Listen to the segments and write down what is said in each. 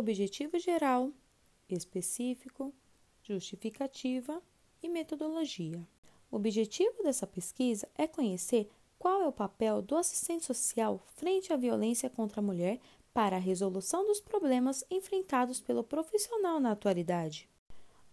objetivo geral, específico, justificativa e metodologia. O objetivo dessa pesquisa é conhecer qual é o papel do assistente social frente à violência contra a mulher para a resolução dos problemas enfrentados pelo profissional na atualidade.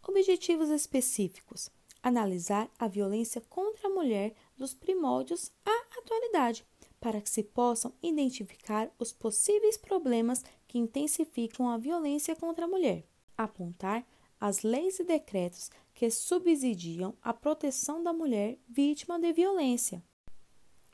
Objetivos específicos: analisar a violência contra a mulher dos primórdios à atualidade, para que se possam identificar os possíveis problemas que intensificam a violência contra a mulher, apontar as leis e decretos que subsidiam a proteção da mulher vítima de violência.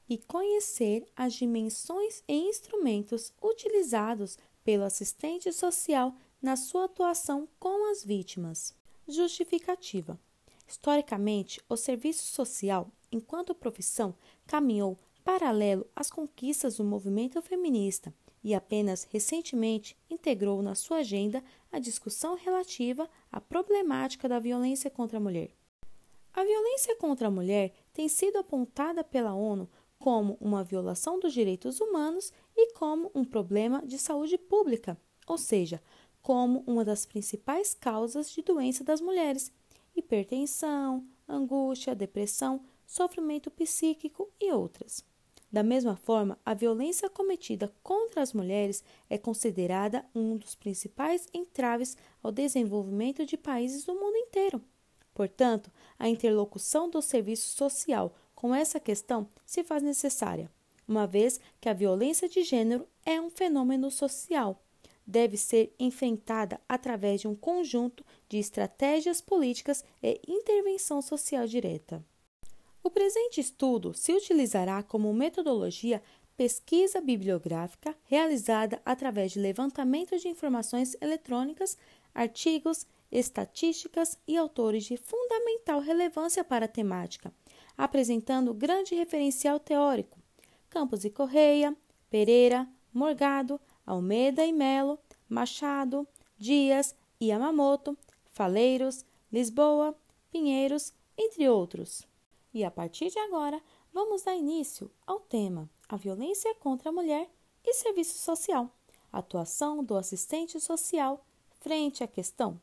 E conhecer as dimensões e instrumentos utilizados pelo assistente social na sua atuação com as vítimas. Justificativa: Historicamente, o serviço social, enquanto profissão, caminhou paralelo às conquistas do movimento feminista e apenas recentemente integrou na sua agenda a discussão relativa à problemática da violência contra a mulher. A violência contra a mulher tem sido apontada pela ONU como uma violação dos direitos humanos e como um problema de saúde pública, ou seja, como uma das principais causas de doença das mulheres, hipertensão, angústia, depressão, sofrimento psíquico e outras. Da mesma forma, a violência cometida contra as mulheres é considerada um dos principais entraves ao desenvolvimento de países do mundo inteiro. Portanto, a interlocução do serviço social com essa questão se faz necessária, uma vez que a violência de gênero é um fenômeno social. Deve ser enfrentada através de um conjunto de estratégias políticas e intervenção social direta. O presente estudo se utilizará como metodologia pesquisa bibliográfica realizada através de levantamento de informações eletrônicas, artigos, estatísticas e autores de fundamental relevância para a temática, apresentando grande referencial teórico. Campos e Correia, Pereira, Morgado, Almeida e Melo, Machado, Dias, Yamamoto, Faleiros, Lisboa, Pinheiros, entre outros. E a partir de agora, vamos dar início ao tema A violência contra a mulher e serviço social. Atuação do assistente social frente à questão